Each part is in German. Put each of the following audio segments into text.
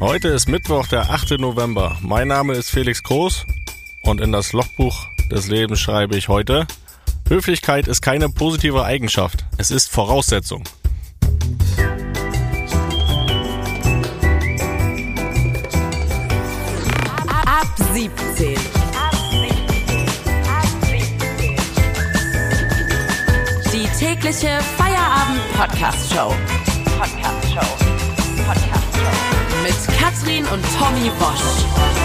Heute ist Mittwoch, der 8. November. Mein Name ist Felix Groß und in das Logbuch des Lebens schreibe ich heute, Höflichkeit ist keine positive Eigenschaft, es ist Voraussetzung. Ab 17. Die tägliche Feierabend-Podcast-Show. Podcast-Show. Podcast-Show. Katrin und Tommy Bosch.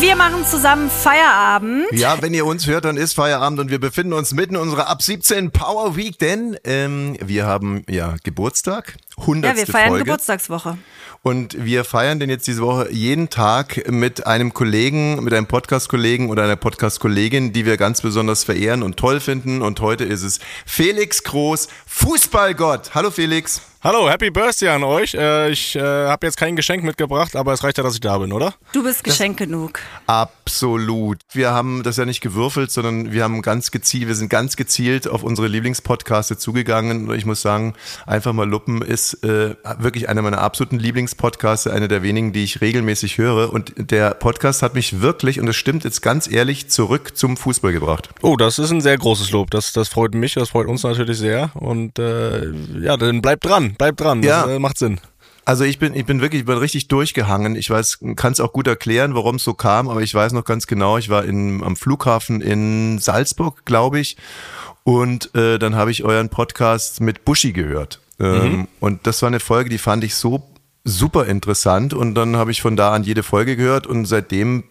Wir machen zusammen Feierabend. Ja, wenn ihr uns hört, dann ist Feierabend und wir befinden uns mitten in unserer ab 17 Power Week, denn ähm, wir haben ja Geburtstag, 100. Ja, wir feiern Folge. Geburtstagswoche. Und wir feiern denn jetzt diese Woche jeden Tag mit einem Kollegen, mit einem Podcast-Kollegen oder einer Podcast-Kollegin, die wir ganz besonders verehren und toll finden. Und heute ist es Felix Groß, Fußballgott. Hallo Felix. Hallo, Happy Birthday an euch. Äh, ich äh, habe jetzt kein Geschenk mitgebracht, aber es reicht ja, dass ich da bin, oder? Du bist Geschenk genug. Absolut. Wir haben das ja nicht gewürfelt, sondern wir haben ganz gezielt, wir sind ganz gezielt auf unsere Lieblingspodcaste zugegangen. Und ich muss sagen, einfach mal Luppen ist äh, wirklich einer meiner absoluten Lieblingspodcaste, einer der wenigen, die ich regelmäßig höre. Und der Podcast hat mich wirklich, und das stimmt jetzt ganz ehrlich, zurück zum Fußball gebracht. Oh, das ist ein sehr großes Lob. Das, das freut mich, das freut uns natürlich sehr. Und äh, ja, dann bleibt dran, bleibt dran. Das Ja. äh, macht Sinn. Also ich bin, ich bin wirklich, ich bin richtig durchgehangen. Ich weiß, kann es auch gut erklären, warum es so kam, aber ich weiß noch ganz genau, ich war in, am Flughafen in Salzburg, glaube ich, und äh, dann habe ich euren Podcast mit Buschi gehört. Ähm, Und das war eine Folge, die fand ich so super interessant und dann habe ich von da an jede Folge gehört und seitdem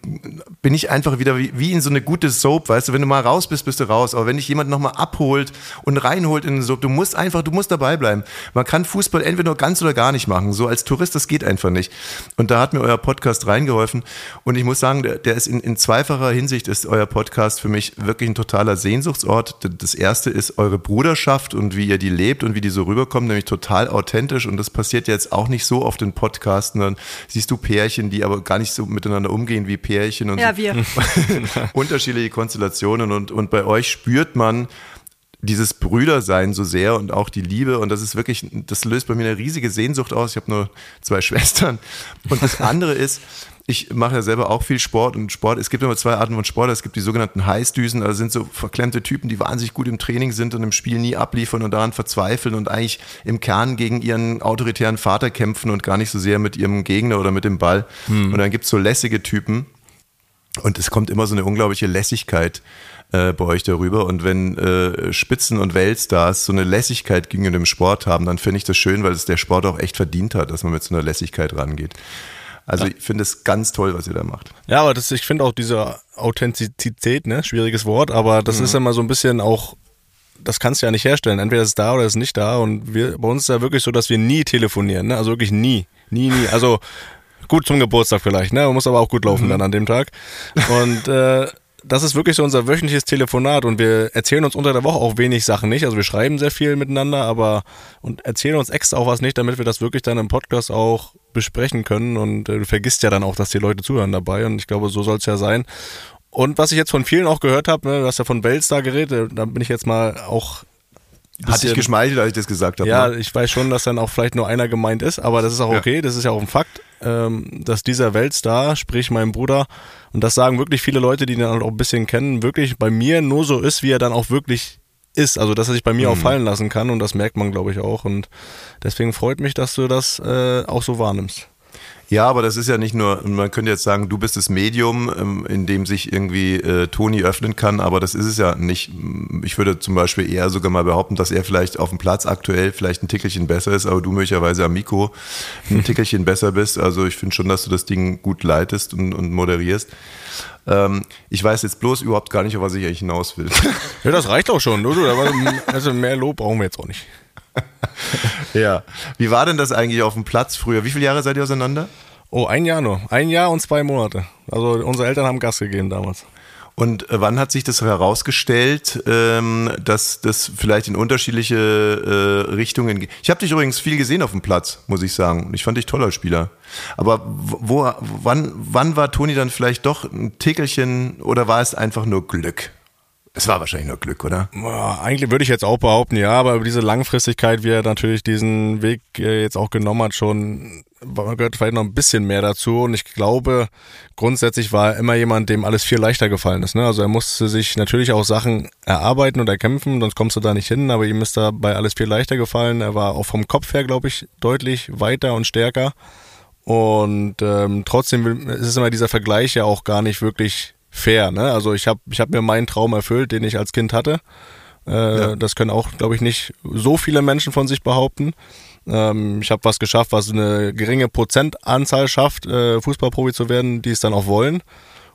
bin ich einfach wieder wie, wie in so eine gute Soap, weißt du, wenn du mal raus bist, bist du raus, aber wenn dich jemand nochmal abholt und reinholt in eine Soap, du musst einfach, du musst dabei bleiben. Man kann Fußball entweder nur ganz oder gar nicht machen, so als Tourist, das geht einfach nicht. Und da hat mir euer Podcast reingeholfen und ich muss sagen, der, der ist in, in zweifacher Hinsicht ist euer Podcast für mich wirklich ein totaler Sehnsuchtsort. Das erste ist eure Bruderschaft und wie ihr die lebt und wie die so rüberkommt, nämlich total authentisch und das passiert jetzt auch nicht so oft in Podcasten, dann siehst du Pärchen, die aber gar nicht so miteinander umgehen wie Pärchen und Ja, wir. unterschiedliche Konstellationen und, und bei euch spürt man dieses Brüdersein so sehr und auch die Liebe und das ist wirklich, das löst bei mir eine riesige Sehnsucht aus. Ich habe nur zwei Schwestern und das andere ist, ich mache ja selber auch viel Sport und Sport, es gibt immer zwei Arten von Sport. Es gibt die sogenannten Heißdüsen, also sind so verklemmte Typen, die wahnsinnig gut im Training sind und im Spiel nie abliefern und daran verzweifeln und eigentlich im Kern gegen ihren autoritären Vater kämpfen und gar nicht so sehr mit ihrem Gegner oder mit dem Ball. Und dann gibt es so lässige Typen, und es kommt immer so eine unglaubliche Lässigkeit äh, bei euch darüber. Und wenn äh, Spitzen- und Weltstars so eine Lässigkeit gegenüber dem Sport haben, dann finde ich das schön, weil es der Sport auch echt verdient hat, dass man mit so einer Lässigkeit rangeht. Also ich finde es ganz toll, was ihr da macht. Ja, aber das, ich finde auch diese Authentizität, ne, schwieriges Wort, aber das ist immer so ein bisschen auch, das kannst du ja nicht herstellen. Entweder ist es da oder ist es nicht da. Und wir, bei uns ist ja wirklich so, dass wir nie telefonieren, ne? Also wirklich nie. Nie, nie. Also gut zum Geburtstag vielleicht, ne? Muss aber auch gut laufen dann an dem Tag. Und äh, das ist wirklich so unser wöchentliches Telefonat und wir erzählen uns unter der Woche auch wenig Sachen nicht. Also wir schreiben sehr viel miteinander, aber und erzählen uns extra auch was nicht, damit wir das wirklich dann im Podcast auch besprechen können. Und äh, du vergisst ja dann auch, dass die Leute zuhören dabei. Und ich glaube, so soll es ja sein. Und was ich jetzt von vielen auch gehört habe, ne, du hast ja von Bellstar geredet, da bin ich jetzt mal auch Hat dich geschmeichelt, als ich das gesagt habe. ja, ne? ich weiß schon, dass dann auch vielleicht nur einer gemeint ist, aber das ist auch Ja. okay, das ist ja auch ein Fakt, ähm, dass dieser Weltstar, sprich mein Bruder, und das sagen wirklich viele Leute, die ihn dann auch ein bisschen kennen, wirklich bei mir nur so ist, wie er dann auch wirklich ist. Also, dass er sich bei mir auch fallen lassen kann und das merkt man, glaube ich, auch. Und deswegen freut mich, dass du das äh, auch so wahrnimmst. Ja, aber das ist ja nicht nur, man könnte jetzt sagen, du bist das Medium, ähm, in dem sich irgendwie äh, Toni öffnen kann, aber das ist es ja nicht. Ich würde zum Beispiel eher sogar mal behaupten, dass er vielleicht auf dem Platz aktuell vielleicht ein Tickelchen besser ist, aber du möglicherweise am Mikro ein Tickelchen besser bist. Also ich finde schon, dass du das Ding gut leitest und, und moderierst. Ähm, ich weiß jetzt bloß überhaupt gar nicht, auf was ich eigentlich hinaus will. Ja, das reicht auch schon. Du, also mehr Lob brauchen wir jetzt auch nicht. ja. Wie war denn das eigentlich auf dem Platz früher? Wie viele Jahre seid ihr auseinander? Oh, ein Jahr nur. Ein Jahr und zwei Monate. Also unsere Eltern haben Gas gegeben damals. Und äh, wann hat sich das herausgestellt, ähm, dass das vielleicht in unterschiedliche äh, Richtungen geht? Ich habe dich übrigens viel gesehen auf dem Platz, muss ich sagen. Ich fand dich toller Spieler. Aber wo, wann, wann war Toni dann vielleicht doch ein Tickelchen oder war es einfach nur Glück? Es war wahrscheinlich nur Glück, oder? Ja, eigentlich würde ich jetzt auch behaupten, ja, aber über diese Langfristigkeit, wie er natürlich diesen Weg äh, jetzt auch genommen hat, schon gehört vielleicht noch ein bisschen mehr dazu. Und ich glaube, grundsätzlich war er immer jemand, dem alles viel leichter gefallen ist. Ne? Also er musste sich natürlich auch Sachen erarbeiten und erkämpfen, sonst kommst du da nicht hin, aber ihm ist dabei alles viel leichter gefallen. Er war auch vom Kopf her, glaube ich, deutlich weiter und stärker. Und ähm, trotzdem ist immer dieser Vergleich ja auch gar nicht wirklich fair. Ne? Also ich habe ich hab mir meinen Traum erfüllt, den ich als Kind hatte. Äh, ja. Das können auch, glaube ich, nicht so viele Menschen von sich behaupten. Ähm, ich habe was geschafft, was eine geringe Prozentanzahl schafft, äh, Fußballprofi zu werden, die es dann auch wollen.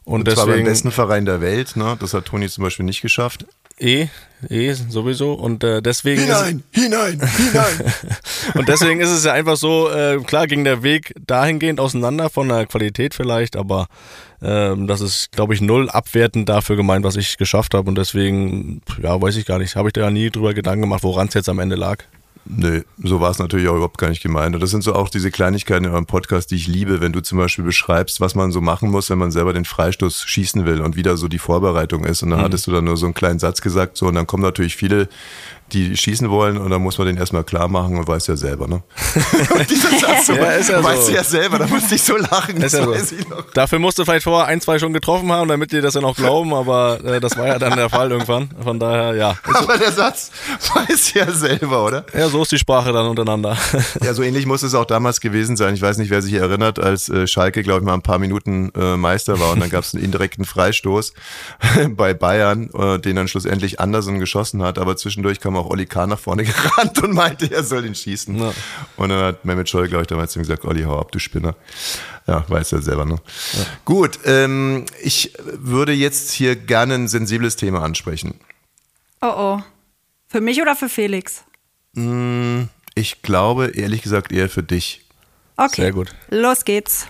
Und, und deswegen, zwar beim besten Verein der Welt, ne? Das hat Toni zum Beispiel nicht geschafft. Eh, eh, sowieso. Und äh, deswegen. Hinein, ist, hinein, hinein. und deswegen ist es ja einfach so, äh, klar ging der Weg dahingehend auseinander von der Qualität vielleicht, aber ähm, das ist, glaube ich, null abwertend dafür gemeint, was ich geschafft habe. Und deswegen, ja, weiß ich gar nicht, habe ich da nie drüber Gedanken gemacht, woran es jetzt am Ende lag. Nee, so war es natürlich auch überhaupt gar nicht gemeint. Und das sind so auch diese Kleinigkeiten in eurem Podcast, die ich liebe, wenn du zum Beispiel beschreibst, was man so machen muss, wenn man selber den Freistoß schießen will und wieder so die Vorbereitung ist. Und dann mhm. hattest du dann nur so einen kleinen Satz gesagt, so, und dann kommen natürlich viele die schießen wollen und dann muss man den erstmal klar machen und weiß ja selber, ne? Dieser Satz, so, ja, ist ja weißt so. du ja selber, da musste ich so lachen, das ja weiß so. ich noch. Dafür musst du vielleicht vorher ein, zwei schon getroffen haben, damit die das dann auch glauben, aber äh, das war ja dann der Fall irgendwann. Von daher, ja. Aber der Satz weiß ja selber, oder? Ja, so ist die Sprache dann untereinander. Ja, so ähnlich muss es auch damals gewesen sein. Ich weiß nicht, wer sich erinnert, als äh, Schalke, glaube ich, mal ein paar Minuten äh, Meister war und dann gab es einen indirekten Freistoß bei Bayern, äh, den dann schlussendlich Andersen geschossen hat, aber zwischendurch kam auch auch Olli Kahn nach vorne gerannt und meinte, er soll ihn schießen. Ja. Und dann hat Mehmet Scholl, glaube ich, damals zu ihm gesagt, Olli, hau ab, du Spinner. Ja, weiß er selber, ne? Ja. Gut, ähm, ich würde jetzt hier gerne ein sensibles Thema ansprechen. Oh oh. Für mich oder für Felix? Mm, ich glaube, ehrlich gesagt, eher für dich. Okay. Sehr gut. Los geht's.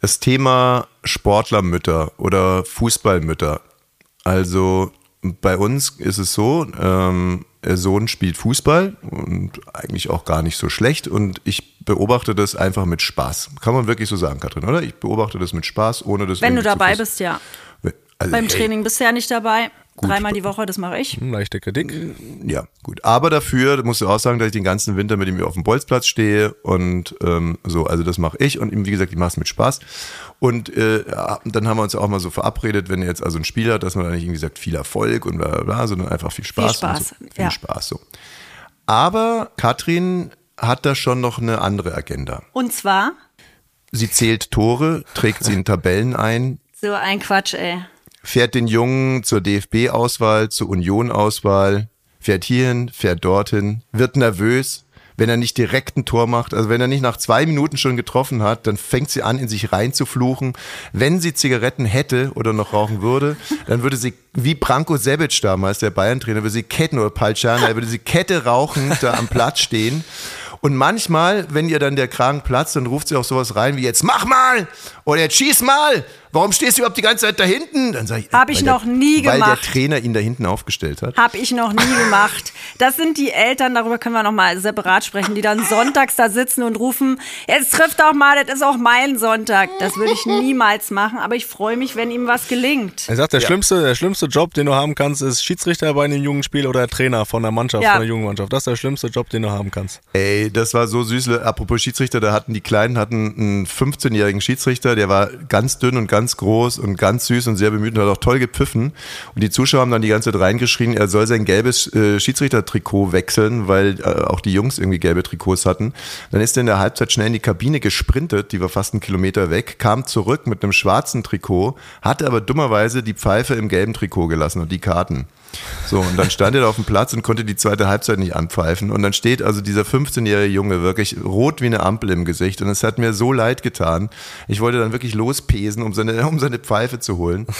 Das Thema Sportlermütter oder Fußballmütter. Also bei uns ist es so, ähm, Sohn spielt Fußball und eigentlich auch gar nicht so schlecht und ich beobachte das einfach mit Spaß. Kann man wirklich so sagen, Katrin, oder? Ich beobachte das mit Spaß, ohne das Wenn du dabei bist, ja. Also, Beim hey, Training ja nicht dabei. Gut. Dreimal die Woche, das mache ich. Hm, leichte Kritik. Ja, gut. Aber dafür musst du auch sagen, dass ich den ganzen Winter mit ihm auf dem Bolzplatz stehe und ähm, so, also das mache ich und ihm, wie gesagt, ich mache es mit Spaß. Und äh, dann haben wir uns auch mal so verabredet, wenn er jetzt also ein Spiel hat, dass man dann nicht irgendwie sagt, viel Erfolg und bla bla, bla sondern einfach viel Spaß. Viel Spaß, so. Viel ja. Spaß, so. Aber Katrin hat da schon noch eine andere Agenda. Und zwar? Sie zählt Tore, trägt sie in Tabellen ein. So ein Quatsch, ey fährt den Jungen zur DFB-Auswahl, zur Union-Auswahl, fährt hierhin, fährt dorthin, wird nervös, wenn er nicht direkt ein Tor macht, also wenn er nicht nach zwei Minuten schon getroffen hat, dann fängt sie an, in sich reinzufluchen. Wenn sie Zigaretten hätte oder noch rauchen würde, dann würde sie, wie Branko Sebic damals, der Bayern-Trainer, würde sie Ketten oder Palciana, würde sie Kette rauchen, da am Platz stehen. Und manchmal, wenn ihr dann der Kragen platzt, dann ruft sie auch sowas rein wie jetzt mach mal oder jetzt schieß mal warum stehst du überhaupt die ganze Zeit da hinten? Dann sage ich, habe ich noch der, nie weil gemacht. Weil der Trainer ihn da hinten aufgestellt hat. Habe ich noch nie gemacht. Das sind die Eltern, darüber können wir noch mal separat sprechen, die dann sonntags da sitzen und rufen, jetzt trifft doch mal, das ist auch mein Sonntag. Das würde ich niemals machen, aber ich freue mich, wenn ihm was gelingt. Er sagt, der, ja. schlimmste, der schlimmste Job, den du haben kannst, ist Schiedsrichter bei einem jungen Spiel oder Trainer von der Mannschaft, ja. von der jungen Mannschaft. Das ist der schlimmste Job, den du haben kannst. Ey, das war so süß. Apropos Schiedsrichter, da hatten die Kleinen hatten einen 15-jährigen Schiedsrichter, der war ganz dünn und ganz groß und ganz süß und sehr bemüht und hat auch toll gepfiffen. Und die Zuschauer haben dann die ganze Zeit reingeschrien, er soll sein gelbes äh, Schiedsrichtertrikot wechseln, weil äh, auch die Jungs irgendwie gelbe Trikots hatten. Dann ist er in der Halbzeit schnell in die Kabine gesprintet, die war fast einen Kilometer weg, kam zurück mit einem schwarzen Trikot, hatte aber dummerweise die Pfeife im gelben Trikot gelassen und die Karten. So, und dann stand er da auf dem Platz und konnte die zweite Halbzeit nicht anpfeifen. Und dann steht also dieser 15-jährige Junge wirklich rot wie eine Ampel im Gesicht. Und es hat mir so leid getan. Ich wollte dann wirklich lospesen, um seine, um seine Pfeife zu holen.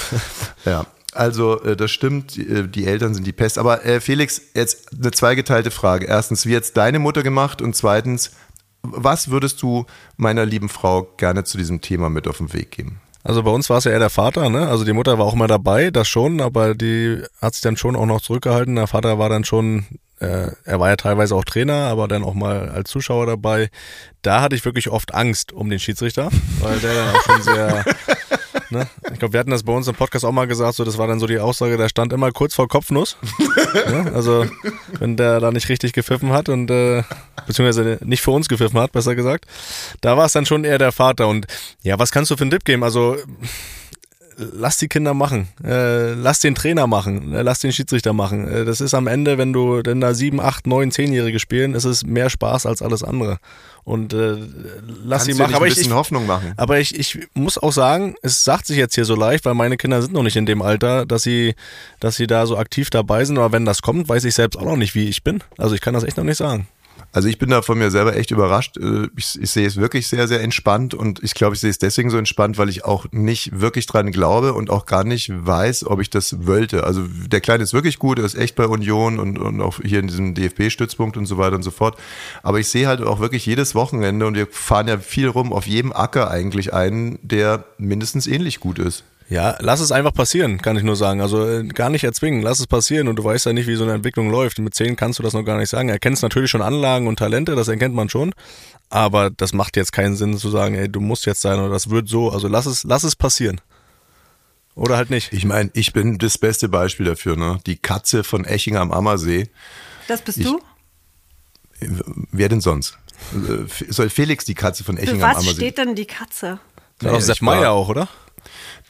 Ja. Also äh, das stimmt, äh, die Eltern sind die Pest. Aber äh, Felix, jetzt eine zweigeteilte Frage. Erstens, wie jetzt deine Mutter gemacht? Und zweitens, was würdest du meiner lieben Frau gerne zu diesem Thema mit auf den Weg geben? Also bei uns war es ja eher der Vater, ne? Also die Mutter war auch immer dabei, das schon, aber die hat sich dann schon auch noch zurückgehalten. Der Vater war dann schon, äh, er war ja teilweise auch Trainer, aber dann auch mal als Zuschauer dabei. Da hatte ich wirklich oft Angst um den Schiedsrichter, weil der dann auch schon sehr Ne? Ich glaube, wir hatten das bei uns im Podcast auch mal gesagt, so das war dann so die Aussage, der stand immer kurz vor Kopfnuss. ne? Also wenn der da nicht richtig gepfiffen hat und äh, beziehungsweise nicht für uns gepfiffen hat, besser gesagt, da war es dann schon eher der Vater. Und ja, was kannst du für einen Tipp geben? Also lass die Kinder machen, äh, lass den Trainer machen, äh, lass den Schiedsrichter machen. Äh, das ist am Ende, wenn du denn da sieben, acht, neun, zehnjährige spielen, ist es mehr Spaß als alles andere. Und äh, lass Kannst sie machen. Aber ein ich, bisschen ich, Hoffnung machen. aber ich, ich muss auch sagen, es sagt sich jetzt hier so leicht, weil meine Kinder sind noch nicht in dem Alter, dass sie, dass sie da so aktiv dabei sind. Aber wenn das kommt, weiß ich selbst auch noch nicht, wie ich bin. Also ich kann das echt noch nicht sagen. Also ich bin da von mir selber echt überrascht. Äh, Ich, ich sehe es wirklich sehr, sehr entspannt und ich glaube, ich sehe es deswegen so entspannt, weil ich auch nicht wirklich dran glaube und auch gar nicht weiß, ob ich das wollte. Also der Kleine ist wirklich gut, er ist echt bei Union und, und auch hier in diesem DFB-Stützpunkt und so weiter und so fort. Aber ich sehe halt auch wirklich jedes Wochenende und wir fahren ja viel rum, auf jedem Acker eigentlich einen, der mindestens ähnlich gut ist. Ja, lass es einfach passieren, kann ich nur sagen. Also äh, gar nicht erzwingen, lass es passieren und du weißt ja nicht, wie so eine Entwicklung läuft. Mit zehn kannst du das noch gar nicht sagen. Er kennt natürlich schon Anlagen und Talente, das erkennt man schon. Aber das macht jetzt keinen Sinn zu sagen, ey, du musst jetzt sein oder das wird so. Also lass es, lass es passieren. Oder halt nicht. Ich meine, ich bin das beste Beispiel dafür, ne? Die Katze von Eching am Ammersee. Das bist Ich- du? Wer denn sonst? Äh, Soll Felix die Katze von Für Eching am was Ammersee? steht denn die Katze? Doch ich Sepp Meier auch, oder?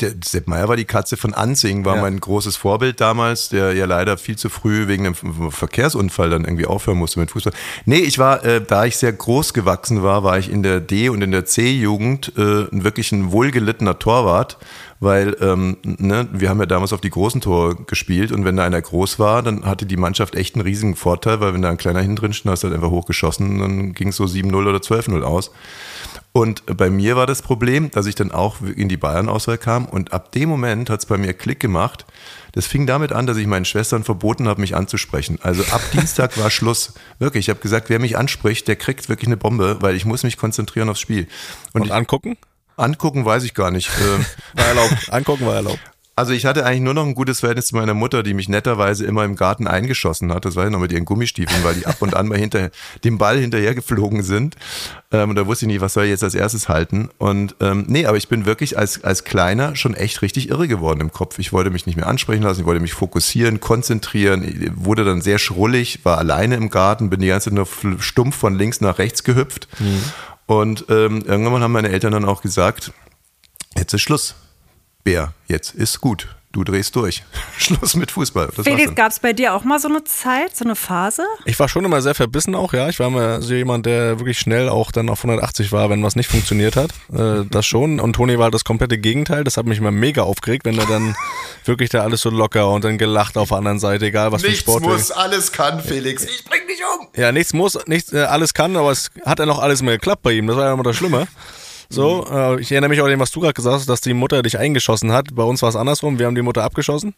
Der Sepp Meier war die Katze von Anzing, war Ja. mein großes Vorbild damals, der ja leider viel zu früh wegen einem Verkehrsunfall dann irgendwie aufhören musste mit Fußball. Nee, ich war, äh, da ich sehr groß gewachsen war, war ich in der D- und in der C-Jugend äh, wirklich ein wohlgelittener Torwart, weil ähm, ne, wir haben ja damals auf die großen Tore gespielt und wenn da einer groß war, dann hatte die Mannschaft echt einen riesigen Vorteil, weil wenn da ein kleiner hinten drin stand, hast du halt einfach hochgeschossen, dann ging es so 7-0 oder 12-0 aus. Und bei mir war das Problem, dass ich dann auch in die Bayern-Auswahl kam und ab dem Moment hat es bei mir Klick gemacht. Das fing damit an, dass ich meinen Schwestern verboten habe, mich anzusprechen. Also ab Dienstag war Schluss. Wirklich, ich habe gesagt, wer mich anspricht, der kriegt wirklich eine Bombe, weil ich muss mich konzentrieren aufs Spiel. Und, Und angucken? Angucken weiß ich gar nicht. Ähm, War erlaubt. angucken war erlaubt. Also ich hatte eigentlich nur noch ein gutes Verhältnis zu meiner Mutter, die mich netterweise immer im Garten eingeschossen hat. Das war ja noch mit ihren Gummistiefeln, weil die ab und an mal hinter dem Ball hinterher geflogen sind. Ähm, und da wusste ich nicht, was soll ich jetzt als erstes halten. Und ähm, nee, aber ich bin wirklich als, als Kleiner schon echt richtig irre geworden im Kopf. Ich wollte mich nicht mehr ansprechen lassen, ich wollte mich fokussieren, konzentrieren, Ich wurde dann sehr schrullig, war alleine im Garten, bin die ganze Zeit nur stumpf von links nach rechts gehüpft. Und ähm, irgendwann haben meine Eltern dann auch gesagt, jetzt ist Schluss. Bär, jetzt ist gut. Du drehst durch. Schluss mit Fußball. Das Felix, gab es bei dir auch mal so eine Zeit, so eine Phase? Ich war schon immer sehr verbissen auch, ja. Ich war immer so jemand, der wirklich schnell auch dann auf 180 war, wenn was nicht funktioniert hat. Äh, das schon. Und Toni war halt das komplette Gegenteil. Das hat mich immer mega aufgeregt, wenn er dann wirklich da alles so locker und dann gelacht auf der anderen Seite, egal was für ein Sport. alles kann, Felix. Ich bring dich um. Ja, nichts muss, nichts, äh, alles kann, aber es hat ja noch alles mehr geklappt bei ihm. Das war ja immer das Schlimme. So, äh, ich erinnere mich auch an dem, was du gerade gesagt hast, dass die Mutter dich eingeschossen hat. Bei uns war es andersrum, wir haben die Mutter abgeschossen.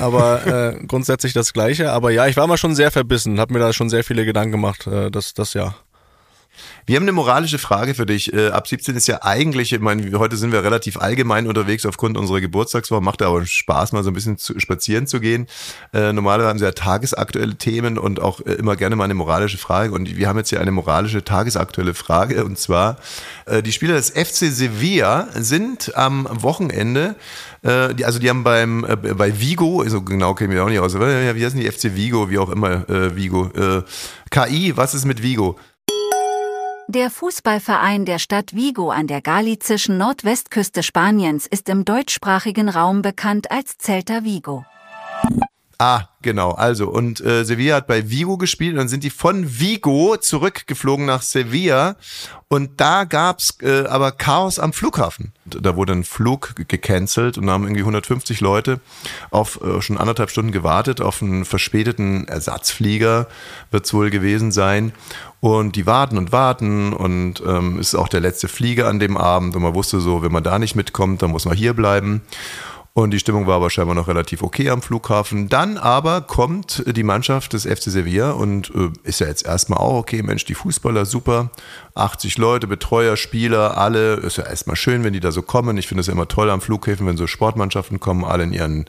Aber äh, grundsätzlich das Gleiche. Aber ja, ich war mal schon sehr verbissen, habe mir da schon sehr viele Gedanken gemacht, äh, das, das ja. Wir haben eine moralische Frage für dich. Äh, ab 17 ist ja eigentlich, ich meine, heute sind wir relativ allgemein unterwegs aufgrund unserer Geburtstagswoche. Macht aber Spaß, mal so ein bisschen zu, spazieren zu gehen. Äh, normalerweise haben sie ja tagesaktuelle Themen und auch äh, immer gerne mal eine moralische Frage. Und wir haben jetzt hier eine moralische tagesaktuelle Frage. Und zwar, die Spieler des FC Sevilla sind am Wochenende, also die haben beim bei Vigo, so genau kenne ich auch nicht aus, wie heißen die FC Vigo, wie auch immer Vigo. KI, was ist mit Vigo? Der Fußballverein der Stadt Vigo an der galizischen Nordwestküste Spaniens ist im deutschsprachigen Raum bekannt als Celta Vigo. Ah, genau. Also, und äh, Sevilla hat bei Vigo gespielt und dann sind die von Vigo zurückgeflogen nach Sevilla und da gab's äh, aber Chaos am Flughafen. Da wurde ein Flug ge- gecancelt und da haben irgendwie 150 Leute auf äh, schon anderthalb Stunden gewartet auf einen verspäteten Ersatzflieger, wird's wohl gewesen sein. Und die warten und warten und ähm, ist auch der letzte Flieger an dem Abend und man wusste so, wenn man da nicht mitkommt, dann muss man hier bleiben. Und die Stimmung war aber scheinbar noch relativ okay am Flughafen. Dann aber kommt die Mannschaft des FC Sevilla und äh, ist ja jetzt erstmal auch okay, Mensch, die Fußballer super. 80 Leute, Betreuer, Spieler, alle. Ist ja erstmal schön, wenn die da so kommen. Ich finde es ja immer toll am Flughäfen, wenn so Sportmannschaften kommen, alle in ihren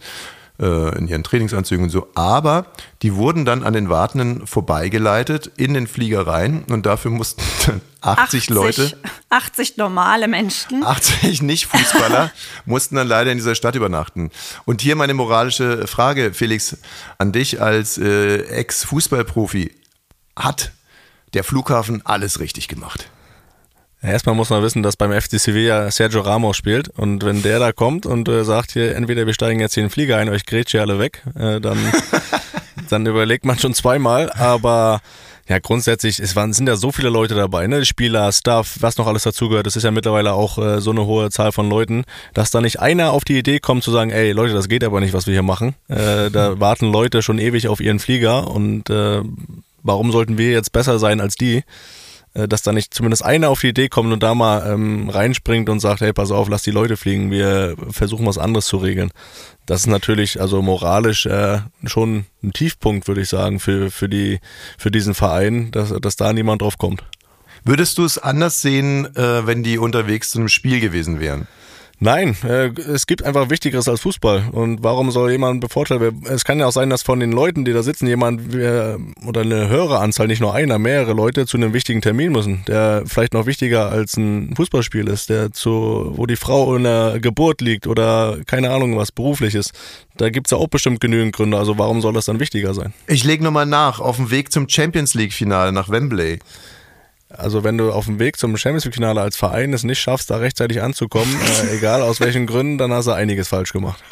in ihren Trainingsanzügen und so. Aber die wurden dann an den Wartenden vorbeigeleitet in den Flieger rein und dafür mussten dann 80, Leute, 80 normale Menschen. 80 Nicht-Fußballer mussten dann leider in dieser Stadt übernachten. Und hier meine moralische Frage, Felix, an dich als äh, Ex-Fußballprofi. Hat der Flughafen alles richtig gemacht? Erstmal muss man wissen, dass beim FC Sevilla Sergio Ramos spielt und wenn der da kommt und äh, sagt hier, entweder wir steigen jetzt hier in den Flieger ein, euch grätscht ihr alle weg, äh, dann, dann überlegt man schon zweimal, aber ja, grundsätzlich, es waren, sind ja so viele Leute dabei, ne? Spieler, Staff, was noch alles dazugehört. Das ist ja mittlerweile auch äh, so eine hohe Zahl von Leuten, dass da nicht einer auf die Idee kommt zu sagen, ey Leute, das geht aber nicht, was wir hier machen. Äh, da warten Leute schon ewig auf ihren Flieger und äh, warum sollten wir jetzt besser sein als die? Äh, dass da nicht zumindest einer auf die Idee kommt und da mal ähm, reinspringt und sagt, hey, pass auf, lass die Leute fliegen, wir versuchen was anderes zu regeln. Das ist natürlich also moralisch äh, schon ein Tiefpunkt, würde ich sagen, für, für, die, für diesen Verein, dass, dass da niemand drauf kommt. Würdest du es anders sehen, äh, wenn die unterwegs zu einem Spiel gewesen wären? Nein, äh, es gibt einfach Wichtigeres als Fußball. Und warum soll jemand bevorteilt werden? Es kann ja auch sein, dass von den Leuten, die da sitzen, jemand äh, oder eine höhere Anzahl, nicht nur einer, mehrere Leute zu einem wichtigen Termin müssen, der vielleicht noch wichtiger als ein Fußballspiel ist, der zu, wo die Frau in der Geburt liegt oder keine Ahnung was berufliches. Da gibt's ja auch bestimmt genügend Gründe. Also warum soll das dann wichtiger sein? Ich lege nochmal nach, auf dem Weg zum Champions League-Finale nach Wembley. Also wenn du auf dem Weg zum Champions League Finale als Verein es nicht schaffst, da rechtzeitig anzukommen, äh, egal aus welchen Gründen, dann hast du einiges falsch gemacht.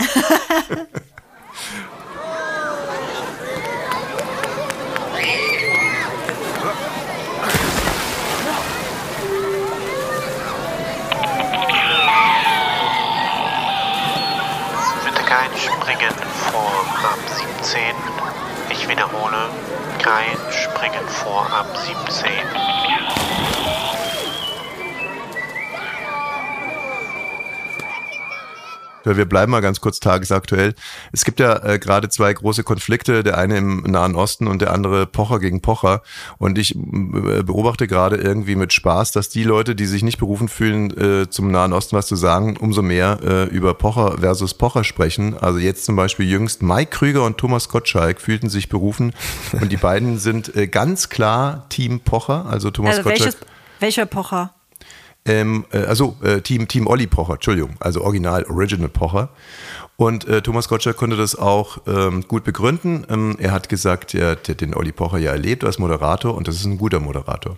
Bitte kein Springen vor ab 17. Ich wiederhole, kein Springen vor ab 17. Wir bleiben mal ganz kurz tagesaktuell. Es gibt ja äh, gerade zwei große Konflikte, der eine im Nahen Osten und der andere Pocher gegen Pocher. Und ich äh, beobachte gerade irgendwie mit Spaß, dass die Leute, die sich nicht berufen fühlen, äh, zum Nahen Osten was zu sagen, umso mehr äh, über Pocher versus Pocher sprechen. Also jetzt zum Beispiel jüngst Mike Krüger und Thomas Gottschalk fühlten sich berufen und die beiden sind äh, ganz klar Team Pocher. Also Thomas Also Gottschalk. welches, welcher Pocher? Ähm, äh, also äh, Team, Team Olli Pocher, Entschuldigung, also Original, Original Pocher. Und äh, Thomas Gottschalk konnte das auch ähm, gut begründen. Ähm, er hat gesagt, er hat den Olli Pocher ja erlebt als Moderator und das ist ein guter Moderator.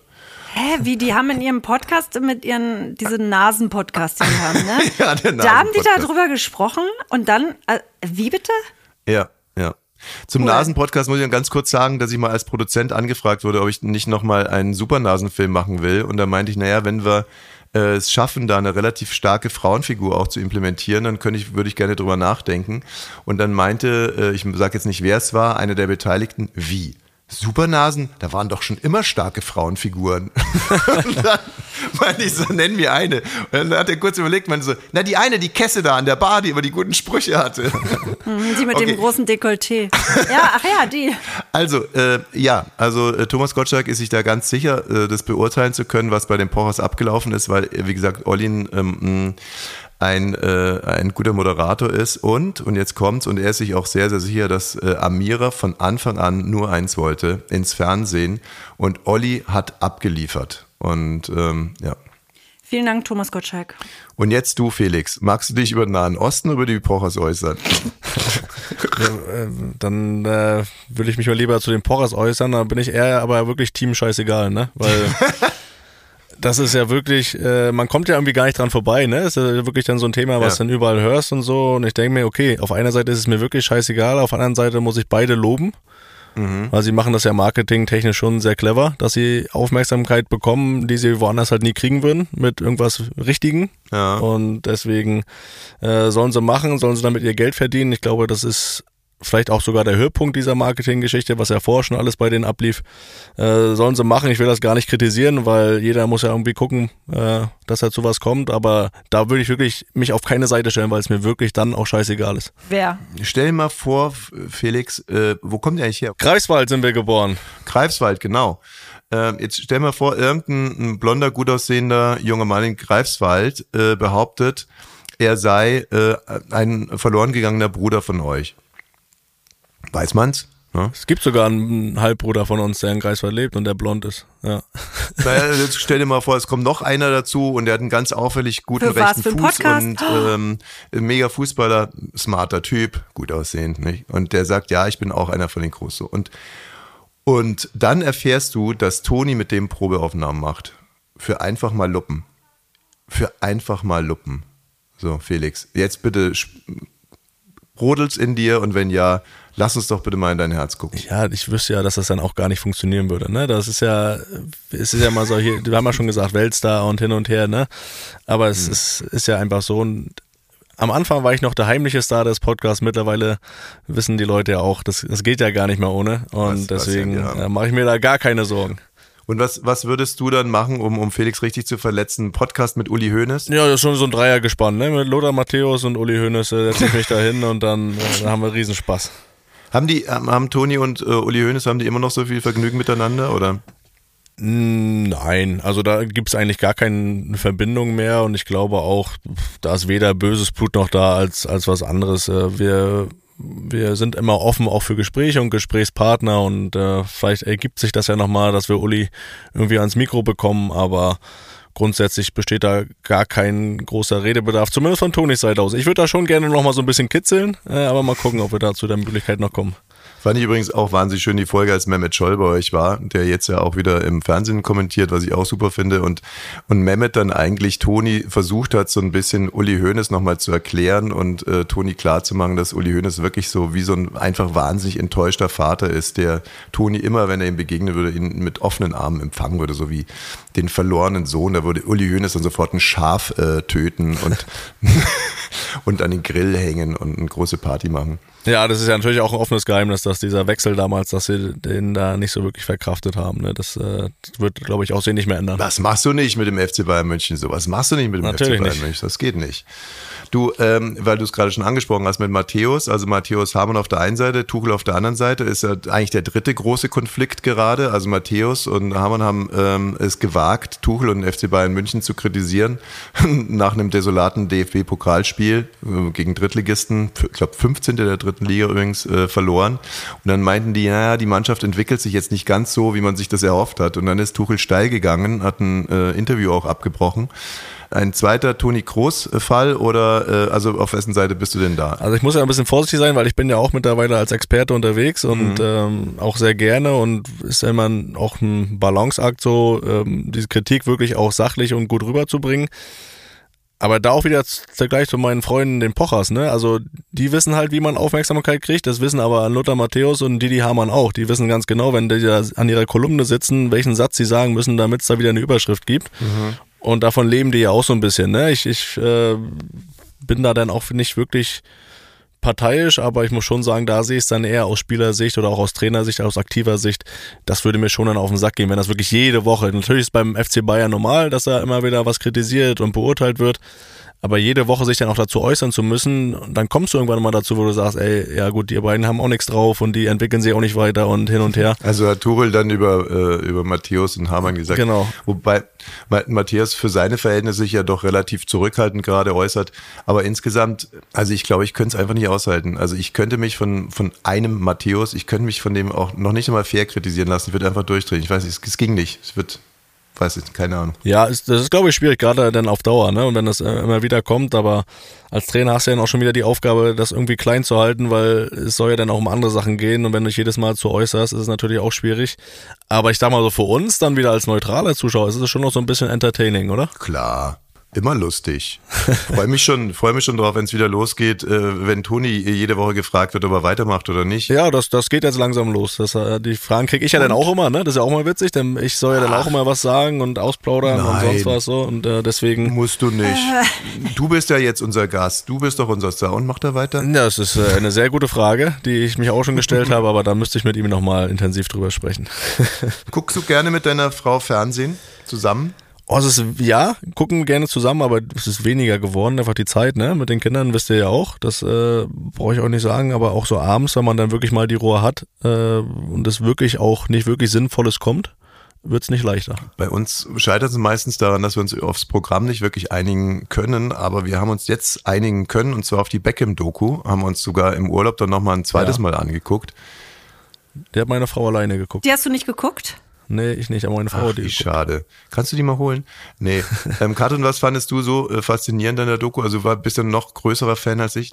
Hä, wie die haben in ihrem Podcast mit ihren, diesen Nasen-Podcast, die haben, ne? Ja, der Da haben die darüber gesprochen und dann, äh, wie bitte? Ja, ja. Zum Cool. Nasen-Podcast muss ich dann ganz kurz sagen, dass ich mal als Produzent angefragt wurde, ob ich nicht nochmal einen Supernasenfilm machen will. Und da meinte ich, naja, wenn wir äh, es schaffen, da eine relativ starke Frauenfigur auch zu implementieren, dann könnte ich, würde ich gerne drüber nachdenken. Und dann meinte, äh, ich sage jetzt nicht, wer es war, einer der Beteiligten, wie? Supernasen, da waren doch schon immer starke Frauenfiguren. und dann meinte ich so, nenn mir eine. Und dann hat er kurz überlegt, meinte so, na die eine, die Kesse da an der Bar, die immer die guten Sprüche hatte. Hm, Die mit Okay. dem großen Dekolleté. Ja, ach ja, die. Also, äh, ja, also äh, Thomas Gottschalk ist sich da ganz sicher, äh, das beurteilen zu können, was bei den Pochers abgelaufen ist, weil, wie gesagt, Olin ähm, ein, äh, ein guter Moderator ist und, und jetzt kommt's, und er ist sich auch sehr, sehr sicher, dass äh, Amira von Anfang an nur eins wollte, ins Fernsehen und Olli hat abgeliefert. Und ähm, ja. Vielen Dank, Thomas Gottschalk. Und jetzt du, Felix, magst du dich über den Nahen Osten oder über die Pochers äußern? Äh, Dann äh, will ich mich mal lieber zu den Porras äußern, da bin ich eher aber wirklich Team scheißegal, ne? Weil das ist ja wirklich, äh, man kommt ja irgendwie gar nicht dran vorbei, ne? Das ist ja wirklich dann so ein Thema, was Ja. du dann überall hörst und so. Und ich denke mir, okay, auf einer Seite ist es mir wirklich scheißegal, auf der anderen Seite muss ich beide loben. Weil sie machen das ja marketingtechnisch schon sehr clever, dass sie Aufmerksamkeit bekommen, die sie woanders halt nie kriegen würden, mit irgendwas Richtigen. Ja. Und deswegen äh, sollen sie machen, sollen sie damit ihr Geld verdienen. Ich glaube, das ist vielleicht auch sogar der Höhepunkt dieser Marketinggeschichte, was ja vorher schon alles bei denen ablief. Äh, sollen sie machen, ich will das gar nicht kritisieren, weil jeder muss ja irgendwie gucken, äh, dass er zu was kommt. Aber da würde ich wirklich mich auf keine Seite stellen, weil es mir wirklich dann auch scheißegal ist. Wer? Stell dir mal vor, Felix, äh, wo kommt ihr eigentlich her? Greifswald sind wir geboren. Greifswald, genau. Ähm, jetzt stell mal vor, irgendein ein blonder, gut aussehender junger Mann in Greifswald äh, behauptet, er sei äh, ein verloren gegangener Bruder von euch. Weiß man's? Ne? Es gibt sogar einen Halbbruder von uns, der in Greifswald lebt und der blond ist. Ja. Naja, jetzt stell dir mal vor, es kommt noch einer dazu und der hat einen ganz auffällig guten Für was? rechten Fuß Podcast? und ähm, ein mega Fußballer, smarter Typ, gut aussehend, nicht? Und der sagt, ja, ich bin auch einer von den Großen. Und, und dann erfährst du, dass Toni mit dem Probeaufnahmen macht. Für einfach mal Luppen. Für einfach mal Luppen. So, Felix, jetzt bitte brodelt's in dir und wenn ja, lass uns doch bitte mal in dein Herz gucken. Ja, ich wüsste ja, dass das dann auch gar nicht funktionieren würde. Ne? Das ist ja, es ist ja mal so hier, wir haben ja schon gesagt, Weltstar und hin und her, ne? Aber es ist, ist ja einfach so ein. Am Anfang war ich noch der heimliche Star des Podcasts. Mittlerweile wissen die Leute ja auch, das, das geht ja gar nicht mehr ohne. Und Was- deswegen ja. äh, mache ich mir da gar keine Sorgen. Und was, was würdest du dann machen, um, um Felix richtig zu verletzen? Podcast mit Uli Hoeneß? Ja, das ist schon so ein Dreier gespannt, ne? Mit Lothar Matthäus und Uli Hoeneß äh, setze ich mich da hin und dann, äh, dann haben wir Riesenspaß. Haben die, haben, haben Toni und äh, Uli Hoeneß, haben die immer noch so viel Vergnügen miteinander, oder? Nein, also da gibt's eigentlich gar keine Verbindung mehr und ich glaube auch, da ist weder böses Blut noch da als, als was anderes. Äh, Wir, wir sind immer offen auch für Gespräche und Gesprächspartner und äh, vielleicht ergibt sich das ja nochmal, dass wir Uli irgendwie ans Mikro bekommen, aber grundsätzlich besteht da gar kein großer Redebedarf, zumindest von Tonis Seite aus. Ich würde da schon gerne nochmal so ein bisschen kitzeln, äh, aber mal gucken, ob wir da zu der Möglichkeit noch kommen. Fand ich übrigens auch wahnsinnig schön die Folge, als Mehmet Scholl bei euch war, der jetzt ja auch wieder im Fernsehen kommentiert, was ich auch super finde. Und, und Mehmet dann eigentlich Toni versucht hat, so ein bisschen Uli Hoeneß nochmal zu erklären und äh, Toni klarzumachen, dass Uli Hoeneß wirklich so wie so ein einfach wahnsinnig enttäuschter Vater ist, der Toni immer, wenn er ihm begegnen würde, ihn mit offenen Armen empfangen würde, so wie den verlorenen Sohn. Da würde Uli Hoeneß dann sofort ein Schaf äh, töten und, und an den Grill hängen und eine große Party machen. Ja, das ist ja natürlich auch ein offenes Geheimnis, dass dieser Wechsel damals, dass sie den da nicht so wirklich verkraftet haben. Ne? Das äh, wird, glaube ich, auch sie nicht mehr ändern. Das machst du nicht mit dem FC Bayern München so. Was machst du nicht mit dem Natürlich FC Bayern nicht. München? Das geht nicht. Du, ähm, weil du es gerade schon angesprochen hast mit Matthäus, also Matthäus Hamann auf der einen Seite, Tuchel auf der anderen Seite, ist ja eigentlich der dritte große Konflikt gerade. Also Matthäus und Hamann haben ähm, es gewagt, Tuchel und den FC Bayern München zu kritisieren nach einem desolaten DFB-Pokalspiel äh, gegen Drittligisten, ich glaube 15. der dritten Liga übrigens, äh, verloren. Und dann meinten die, naja, die Mannschaft entwickelt sich jetzt nicht ganz so, wie man sich das erhofft hat. Und dann ist Tuchel steil gegangen, hat ein äh, Interview auch abgebrochen. Ein zweiter Toni Kroos-Fall oder äh, also auf wessen Seite bist du denn da? Also ich muss ja ein bisschen vorsichtig sein, weil ich bin ja auch mittlerweile als Experte unterwegs und ähm, auch sehr gerne und ist ja immer auch ein Balanceakt so, ähm, diese Kritik wirklich auch sachlich und gut rüberzubringen. Aber da auch wieder Vergleich zu meinen Freunden, den Pochers, ne? Also die wissen halt, wie man Aufmerksamkeit kriegt. Das wissen aber Lothar Matthäus und Didi Hamann auch. Die wissen ganz genau, wenn die da an ihrer Kolumne sitzen, welchen Satz sie sagen müssen, damit es da wieder eine Überschrift gibt. Und davon leben die ja auch so ein bisschen, ne? Ich, ich äh, bin da dann auch nicht wirklich parteiisch, aber ich muss schon sagen, da sehe ich es dann eher aus Spielersicht oder auch aus Trainersicht, aus aktiver Sicht. Das würde mir schon dann auf den Sack gehen, wenn das wirklich jede Woche. Natürlich ist beim FC Bayern normal, dass da immer wieder was kritisiert und beurteilt wird. Aber jede Woche sich dann auch dazu äußern zu müssen, dann kommst du irgendwann mal dazu, wo du sagst, ey, ja gut, die beiden haben auch nichts drauf und die entwickeln sich auch nicht weiter und hin und her. Also hat Tuchel dann über, äh, über Matthäus und Hamann gesagt. Genau. Wobei Ma- Matthias für seine Verhältnisse sich ja doch relativ zurückhaltend gerade äußert. Aber insgesamt, also ich glaube, ich könnte es einfach nicht aushalten. Also ich könnte mich von, von einem Matthäus, ich könnte mich von dem auch noch nicht einmal fair kritisieren lassen. Ich würde einfach durchdrehen. Ich weiß, es, es ging nicht. Es wird, weiß ich, keine Ahnung. Ja, ist, das ist, glaube ich, schwierig, gerade dann auf Dauer, ne? Und wenn das äh, immer wieder kommt, aber als Trainer hast du ja dann auch schon wieder die Aufgabe, das irgendwie klein zu halten, weil es soll ja dann auch um andere Sachen gehen und wenn du dich jedes Mal zu äußerst, ist es natürlich auch schwierig. Aber ich sag mal so, für uns dann wieder als neutraler Zuschauer ist es schon noch so ein bisschen entertaining, oder? Klar. Immer lustig. Freue mich schon, freue mich schon drauf, wenn es wieder losgeht, äh, wenn Toni jede Woche gefragt wird, ob er weitermacht oder nicht. Ja, das, das geht jetzt langsam los. Das, äh, die Fragen kriege ich ja dann auch immer, ne? Das ist ja auch mal witzig, denn ich soll ja dann auch immer was sagen und ausplaudern und Nein. sonst was so und äh, deswegen. Musst du nicht. Du bist ja jetzt unser Gast. Du bist doch unser Star. Und macht er weiter? Ja, das ist äh, eine sehr gute Frage, die ich mich auch schon gestellt habe, aber da müsste ich mit ihm nochmal intensiv drüber sprechen. Guckst du gerne mit deiner Frau Fernsehen zusammen? Oh, es ist, ja, gucken gerne zusammen, aber es ist weniger geworden, einfach die Zeit, ne? Mit den Kindern wisst ihr ja auch. Das äh, brauche ich auch nicht sagen, aber auch so abends, wenn man dann wirklich mal die Ruhe hat äh, und es wirklich auch nicht wirklich Sinnvolles kommt, wird's nicht leichter. Bei uns scheitert es meistens daran, dass wir uns aufs Programm nicht wirklich einigen können, aber wir haben uns jetzt einigen können und zwar auf die Beckham-Doku, haben wir uns sogar im Urlaub dann nochmal ein zweites Ja. Mal angeguckt. Der hat meine Frau alleine geguckt. Die hast du nicht geguckt? Nee, ich nicht, aber meine Frau Ach, die schade. Kannst du die mal holen? Nee. ähm, Katrin, was fandest du so äh, faszinierend an der Doku? Also war, bist du ein noch größerer Fan als ich?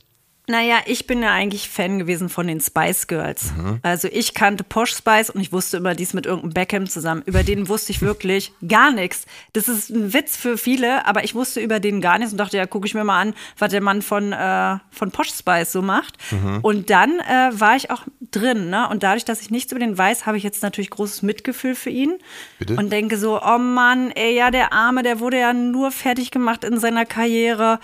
Naja, ich bin ja eigentlich Fan gewesen von den Spice Girls. Mhm. Also ich kannte Posh Spice und ich wusste immer, die ist mit irgendeinem Beckham zusammen. Über den wusste ich wirklich gar nichts. Das ist ein Witz für viele, aber ich wusste über den gar nichts und dachte, ja, gucke ich mir mal an, was der Mann von, äh, von Posh Spice so macht. Mhm. Und dann äh, war ich auch drin. Ne? Und dadurch, dass ich nichts über den weiß, habe ich jetzt natürlich großes Mitgefühl für ihn. Bitte? Und denke so, oh Mann, ey, ja, der Arme, der wurde ja nur fertig gemacht in seiner Karriere.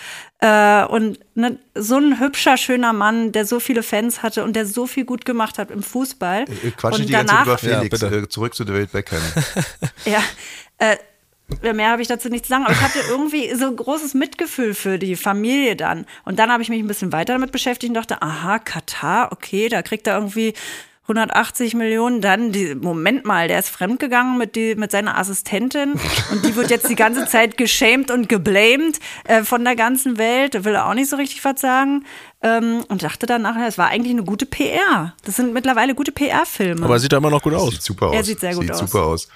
Äh, und ne, so ein hübscher, schöner Mann, der so viele Fans hatte und der so viel gut gemacht hat im Fußball. Äh, Quatsch und nicht die ganze Zeit über Ja, Felix. bitte. äh, zurück zu David Beckham. ja, äh, mehr habe ich dazu nicht zu sagen, aber ich hatte irgendwie so großes Mitgefühl für die Familie dann. Und dann habe ich mich ein bisschen weiter damit beschäftigt und dachte, aha, Katar, okay, da kriegt er irgendwie 180 Millionen, dann die, Moment mal, der ist fremdgegangen mit, die, mit seiner Assistentin und die wird jetzt die ganze Zeit geschämt und geblamed äh, von der ganzen Welt, da will er auch nicht so richtig was sagen ähm, und dachte dann nachher, es war eigentlich eine gute PR. Das sind mittlerweile gute PR-Filme. Aber er sieht da immer noch gut aus. Sieht super aus. Er sieht sehr gut sieht aus. super aus.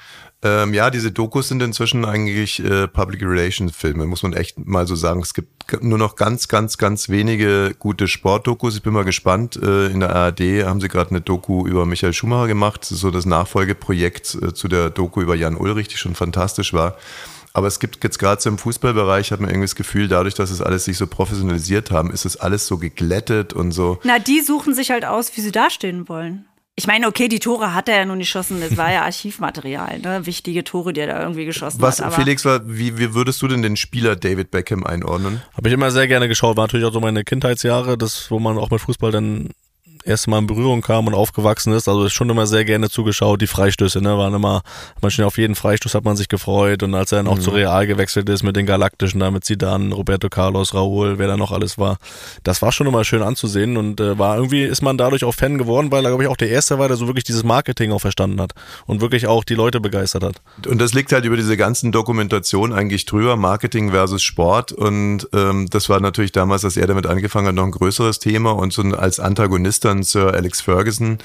Ähm, ja, diese Dokus sind inzwischen eigentlich äh, Public Relations Filme, muss man echt mal so sagen. Es gibt nur noch ganz, ganz, ganz wenige gute Sportdokus. Ich bin mal gespannt. Äh, in der ARD haben sie gerade eine Doku über Michael Schumacher gemacht. Das ist so das Nachfolgeprojekt äh, zu der Doku über Jan Ulrich, die schon fantastisch war. Aber es gibt jetzt gerade so im Fußballbereich, hat man irgendwie das Gefühl, dadurch, dass es alles sich so professionalisiert haben, ist es alles so geglättet und so. Na, die suchen sich halt aus, wie sie dastehen wollen. Ich meine, okay, die Tore hat er ja nun nicht geschossen, das war ja Archivmaterial, ne? Wichtige Tore, die er da irgendwie geschossen Was, hat. aber- Felix, war, wie, wie würdest du denn den Spieler David Beckham einordnen? Habe ich immer sehr gerne geschaut. War natürlich auch so meine Kindheitsjahre, das, wo man auch mit Fußball dann erst mal in Berührung kam und aufgewachsen ist. Also ist schon immer sehr gerne zugeschaut. Die Freistöße, ne, waren immer, man schon auf jeden Freistoß hat man sich gefreut. Und als er dann auch zu Real gewechselt ist mit den Galaktischen, da mit Zidane, Roberto Carlos, Raúl, wer da noch alles war, das war schon immer schön anzusehen und äh, war irgendwie ist man dadurch auch Fan geworden, weil er glaube ich auch der erste war, der so wirklich dieses Marketing auch verstanden hat und wirklich auch die Leute begeistert hat. Und das liegt halt über diese ganzen Dokumentationen eigentlich drüber, Marketing versus Sport. Und ähm, das war natürlich damals, als er damit angefangen hat, noch ein größeres Thema. Und so als Antagonist dann Sir Alex Ferguson,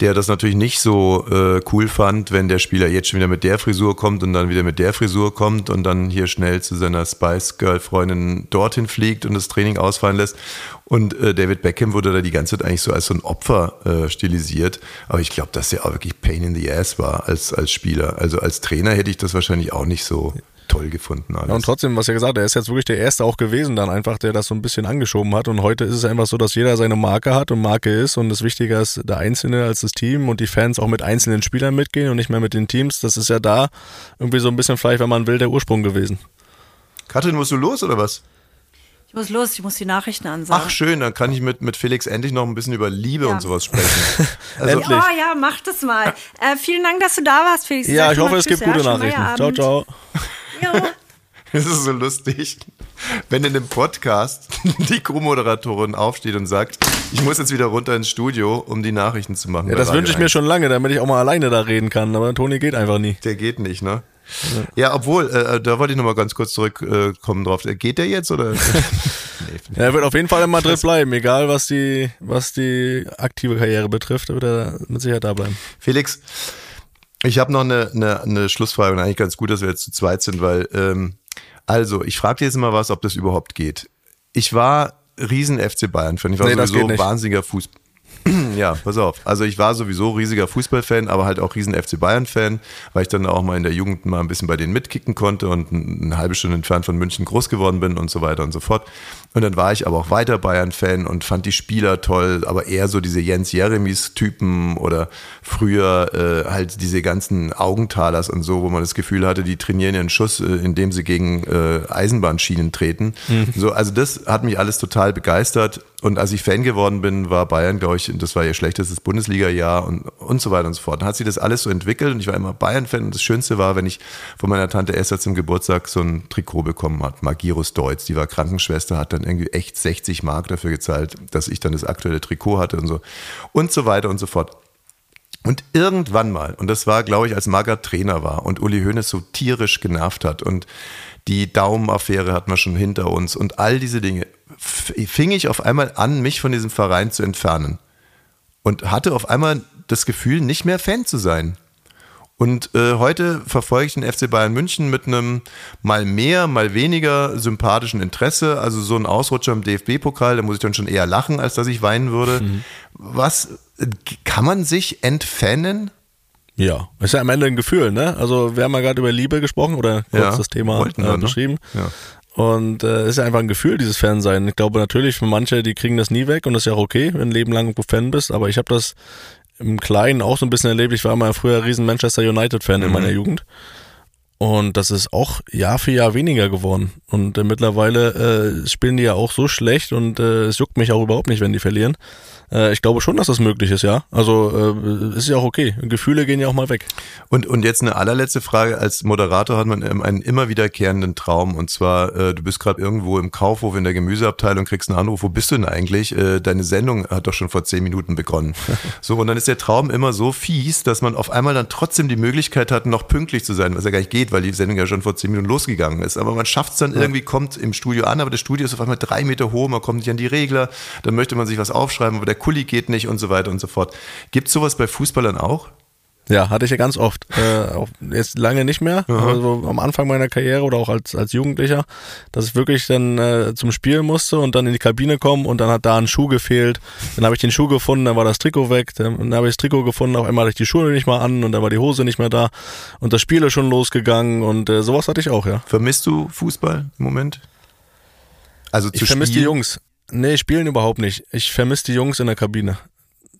der das natürlich nicht so äh, cool fand, wenn der Spieler jetzt schon wieder mit der Frisur kommt und dann wieder mit der Frisur kommt und dann hier schnell zu seiner Spice Girl Freundin dorthin fliegt und das Training ausfallen lässt. Und äh, David Beckham wurde da die ganze Zeit eigentlich so als so ein Opfer äh, stilisiert. Aber ich glaube, dass er auch wirklich Pain in the Ass war als, als Spieler. Also als Trainer hätte ich das wahrscheinlich auch nicht so toll gefunden. Alles. Ja, und trotzdem, was er gesagt hat, er ist jetzt wirklich der Erste auch gewesen, dann einfach, der das so ein bisschen angeschoben hat. Und heute ist es einfach so, dass jeder seine Marke hat und Marke ist. Und das Wichtiger ist der Einzelne als das Team und die Fans auch mit einzelnen Spielern mitgehen und nicht mehr mit den Teams. Das ist ja da irgendwie so ein bisschen vielleicht, wenn man will, der Ursprung gewesen. Katrin, musst du los oder was? Ich muss los, ich muss die Nachrichten ansagen. Ach schön, dann kann ich mit, mit Felix endlich noch ein bisschen über Liebe Ja. und sowas sprechen. Also, Endlich. Oh ja, mach das mal. Äh, vielen Dank, dass du da warst, Felix. Ja, ich hoffe, es gibt gute Nachrichten. Ciao, ciao. Es ist so lustig, wenn in einem Podcast die Co-Moderatorin aufsteht und sagt, ich muss jetzt wieder runter ins Studio, um die Nachrichten zu machen. Ja, das wünsche ich mir 1. schon lange, damit ich auch mal alleine da reden kann. Aber Toni geht einfach nie. Der geht nicht, ne? Ja, obwohl, äh, da wollte ich nochmal ganz kurz zurückkommen äh, drauf. Geht der jetzt oder? nee, Ja, Er wird auf jeden Fall in Madrid bleiben, egal was die, was die aktive Karriere betrifft, wird er mit Sicherheit da bleiben. Felix, ich habe noch eine, eine, eine Schlussfrage und eigentlich ganz gut, dass wir jetzt zu zweit sind, weil, ähm, also, ich frage dir jetzt mal was, ob das überhaupt geht. Ich war riesen FC Bayern-Fan. Ich war Nee, das sowieso geht nicht. wahnsinniger Fußball. ja, pass auf. Also ich war sowieso riesiger Fußballfan, aber halt auch riesen FC Bayern-Fan, weil ich dann auch mal in der Jugend mal ein bisschen bei denen mitkicken konnte und ein- eine halbe Stunde entfernt von München groß geworden bin und so weiter und so fort. Und dann war ich aber auch weiter Bayern-Fan und fand die Spieler toll, aber eher so diese Jens Jeremies-Typen oder früher äh, halt diese ganzen Augentalers und so, wo man das Gefühl hatte, die trainieren ihren Schuss, äh, indem sie gegen äh, Eisenbahnschienen treten. So, also das hat mich alles total begeistert. Und als ich Fan geworden bin, war Bayern, glaube ich, das war ihr schlechtestes Bundesliga-Jahr und, und so weiter und so fort. Dann hat sich das alles so entwickelt und ich war immer Bayern-Fan. Und das Schönste war, wenn ich von meiner Tante Esther zum Geburtstag so ein Trikot bekommen hat, Magirus Deutz. Die war Krankenschwester, hat dann irgendwie echt 60 Mark dafür gezahlt, dass ich dann das aktuelle Trikot hatte und so. Und so weiter und so fort. Und irgendwann mal, und das war, glaube ich, als Magath Trainer war und Uli Hoeneß so tierisch genervt hat und die Daumenaffäre hatten wir schon hinter uns und all diese Dinge, fing ich auf einmal an, mich von diesem Verein zu entfernen. Und hatte auf einmal das Gefühl, nicht mehr Fan zu sein. Und äh, heute verfolge ich den FC Bayern München mit einem mal mehr, mal weniger sympathischen Interesse. Also so ein Ausrutscher im DFB-Pokal, da muss ich dann schon eher lachen, als dass ich weinen würde. Mhm. Was kann man sich entfannen? Ja, ist ja am Ende ein Gefühl, ne? Also wir haben ja gerade über Liebe gesprochen oder kurz ja, das Thema äh, ne? beschrieben. Ja. Und äh, ist ja einfach ein Gefühl, dieses Fansein. Ich glaube natürlich, für manche, die kriegen das nie weg und das ist ja auch okay, wenn du ein Leben lang Fan bist. Aber ich habe das im Kleinen auch so ein bisschen erlebt. Ich war mal früher riesen Manchester United-Fan mhm. in meiner Jugend. Und das ist auch Jahr für Jahr weniger geworden. Und äh, mittlerweile äh, spielen die ja auch so schlecht und äh, es juckt mich auch überhaupt nicht, wenn die verlieren. Äh, ich glaube schon, dass das möglich ist, ja. Also äh, ist ja auch okay. Gefühle gehen ja auch mal weg. Und, und jetzt eine allerletzte Frage. Als Moderator hat man einen immer wiederkehrenden Traum. Und zwar, äh, du bist gerade irgendwo im Kaufhof in der Gemüseabteilung, kriegst einen Anruf, wo bist du denn eigentlich? Äh, deine Sendung hat doch schon vor zehn Minuten begonnen. so, und dann ist der Traum immer so fies, dass man auf einmal dann trotzdem die Möglichkeit hat, noch pünktlich zu sein, was ja gar nicht geht, weil die Sendung ja schon vor zehn Minuten losgegangen ist. Aber man schafft es dann ja. irgendwie, kommt im Studio an, aber das Studio ist auf einmal drei Meter hoch, man kommt nicht an die Regler, dann möchte man sich was aufschreiben, aber der Kuli geht nicht und so weiter und so fort. Gibt es sowas bei Fußballern auch? Ja, hatte ich ja ganz oft. Äh, auch jetzt lange nicht mehr, also am Anfang meiner Karriere oder auch als, als Jugendlicher, dass ich wirklich dann äh, zum Spiel musste und dann in die Kabine kommen und dann hat da ein Schuh gefehlt. Dann habe ich den Schuh gefunden, dann war das Trikot weg, dann habe ich das Trikot gefunden, auf einmal hatte ich die Schuhe nicht mal an und dann war die Hose nicht mehr da und das Spiel ist schon losgegangen und äh, sowas hatte ich auch, ja. Vermisst du Fußball im Moment? Also zu ich vermisse die Jungs. Nee, spielen überhaupt nicht. Ich vermisse die Jungs in der Kabine.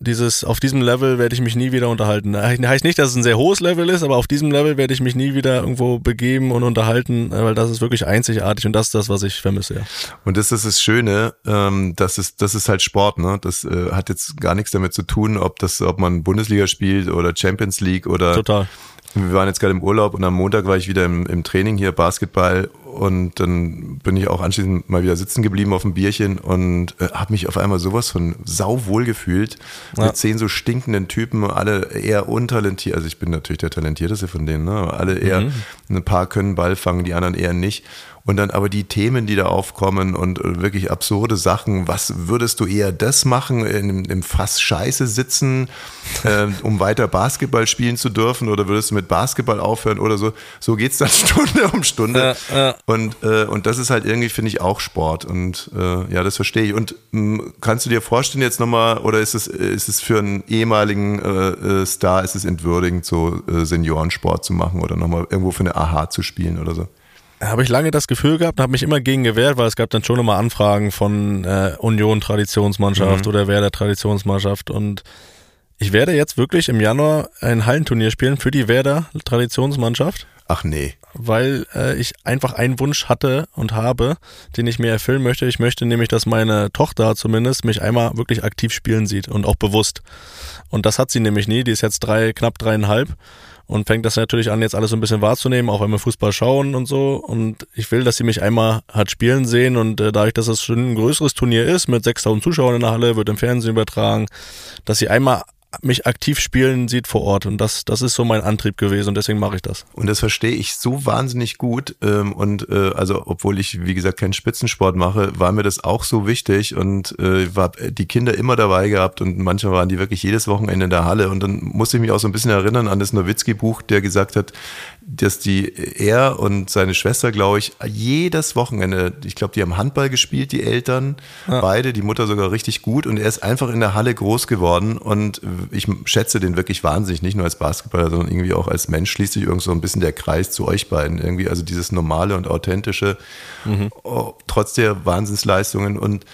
Dieses, auf diesem Level werde ich mich nie wieder unterhalten. Heißt nicht, dass es ein sehr hohes Level ist, aber auf diesem Level werde ich mich nie wieder irgendwo begeben und unterhalten, weil das ist wirklich einzigartig und das ist das, was ich vermisse, ja. Und das ist das Schöne, ähm, das ist, das ist halt Sport, ne? Das äh, hat jetzt gar nichts damit zu tun, ob das, ob man Bundesliga spielt oder Champions League oder Total. Wir waren jetzt gerade im Urlaub und am Montag war ich wieder im, im Training hier, Basketball. Und dann bin ich auch anschließend mal wieder sitzen geblieben auf dem Bierchen und äh, habe mich auf einmal sowas von sauwohl gefühlt. Ja. Mit zehn so stinkenden Typen, alle eher untalentiert. Also ich bin natürlich der Talentierteste von denen, ne? Alle eher, mhm. ein paar können Ball fangen, die anderen eher nicht. Und dann aber die Themen, die da aufkommen und äh, wirklich absurde Sachen. Was würdest du eher das machen, in, im Fass Scheiße sitzen, äh, um weiter Basketball spielen zu dürfen? Oder würdest du mit Basketball aufhören oder so? So geht's dann Stunde um Stunde. Ja, ja. Und, äh, und das ist halt irgendwie, finde ich, auch Sport. Und äh, ja, das verstehe ich. Und mh, hm, kannst du dir vorstellen jetzt nochmal, oder ist es, ist es für einen ehemaligen äh, äh, Star, ist es entwürdigend, so Seniorensport zu machen oder nochmal irgendwo für eine Aha zu spielen oder so? Habe ich lange das Gefühl gehabt, habe mich immer gegen gewehrt, weil es gab dann schon immer Anfragen von äh, Union Traditionsmannschaft mhm. oder Werder Traditionsmannschaft und ich werde jetzt wirklich im Januar ein Hallenturnier spielen für die Werder Traditionsmannschaft. Ach nee. Weil äh, ich einfach einen Wunsch hatte und habe, den ich mir erfüllen möchte. Ich möchte nämlich, dass meine Tochter zumindest mich einmal wirklich aktiv spielen sieht und auch bewusst. Und das hat sie nämlich nie. Die ist jetzt drei, knapp dreieinhalb und fängt das natürlich an, jetzt alles so ein bisschen wahrzunehmen, auch wenn wir Fußball schauen und so. Und ich will, dass sie mich einmal hat spielen sehen und äh, dadurch, dass es schon ein größeres Turnier ist, mit 6000 Zuschauern in der Halle, wird im Fernsehen übertragen, dass sie einmal mich aktiv spielen sieht vor Ort. Und das, das ist so mein Antrieb gewesen und deswegen mache ich das. Und das verstehe ich so wahnsinnig gut. Ähm, und äh, also, obwohl ich, wie gesagt, keinen Spitzensport mache, war mir das auch so wichtig und äh, war die Kinder immer dabei gehabt und manchmal waren die wirklich jedes Wochenende in der Halle. Und dann musste ich mich auch so ein bisschen erinnern an das Nowitzki-Buch, der gesagt hat, dass die er und seine Schwester, glaube ich, jedes Wochenende, ich glaube, die haben Handball gespielt, die Eltern, ja. beide, die Mutter sogar richtig gut. Und er ist einfach in der Halle groß geworden. Und ich schätze den wirklich wahnsinnig, nicht nur als Basketballer, sondern irgendwie auch als Mensch. Schließt sich irgendwie so ein bisschen der Kreis zu euch beiden. Irgendwie, also dieses normale und authentische, mhm. oh, trotz der Wahnsinnsleistungen. Und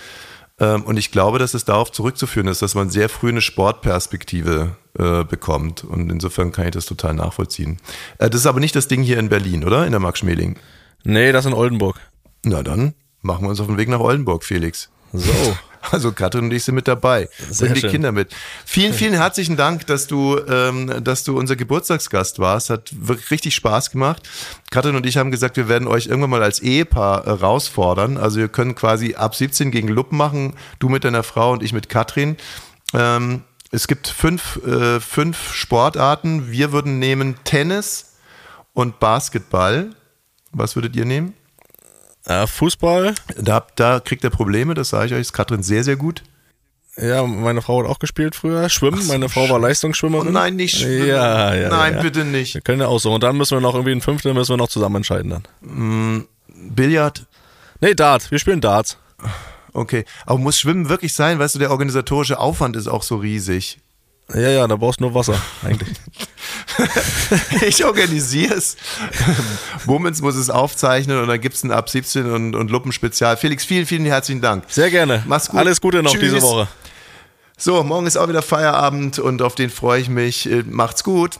ähm, und ich glaube, dass es darauf zurückzuführen ist, dass man sehr früh eine Sportperspektive äh, bekommt. Und insofern kann ich das total nachvollziehen. Äh, das ist aber nicht das Ding hier in Berlin, oder? In der Max Schmeling. Nee, das in Oldenburg. Na dann machen wir uns auf den Weg nach Oldenburg, Felix. So. Also Katrin und ich sind mit dabei. Sehr und die schön. Kinder mit. Vielen, vielen herzlichen Dank, dass du, ähm, dass du unser Geburtstagsgast warst. Hat wirklich richtig Spaß gemacht. Katrin und ich haben gesagt, wir werden euch irgendwann mal als Ehepaar äh, herausfordern. Also wir können quasi ab 17 gegen Luppen machen. Du mit deiner Frau und ich mit Katrin. Ähm, es gibt fünf, äh, fünf Sportarten. Wir würden nehmen Tennis und Basketball. Was würdet ihr nehmen? Äh, Fußball. Da, da kriegt er Probleme, das sage ich euch. Ist Katrin sehr, sehr gut. Ja, meine Frau hat auch gespielt früher. Schwimmen. so, meine Frau war Leistungsschwimmerin. Oh nein, nicht schwimmen. Ja, ja. Nein, ja. bitte nicht. Wir können ja auch so. Und dann müssen wir noch irgendwie ein Fünftel müssen wir noch zusammen entscheiden dann. Billard. Nee, Dart. Wir spielen Darts. Okay. Aber muss Schwimmen wirklich sein? Weißt du, der organisatorische Aufwand ist auch so riesig. Ja, ja, da brauchst du nur Wasser, eigentlich. Ich organisiere es. Moments muss es aufzeichnen und dann gibt es ein Ab 17 und, und Luppenspezial. Felix, vielen, vielen herzlichen Dank. Sehr gerne. Mach's gut. Alles Gute noch Tschüss. diese Woche. So, morgen ist auch wieder Feierabend und auf den freue ich mich. Äh, Macht's gut.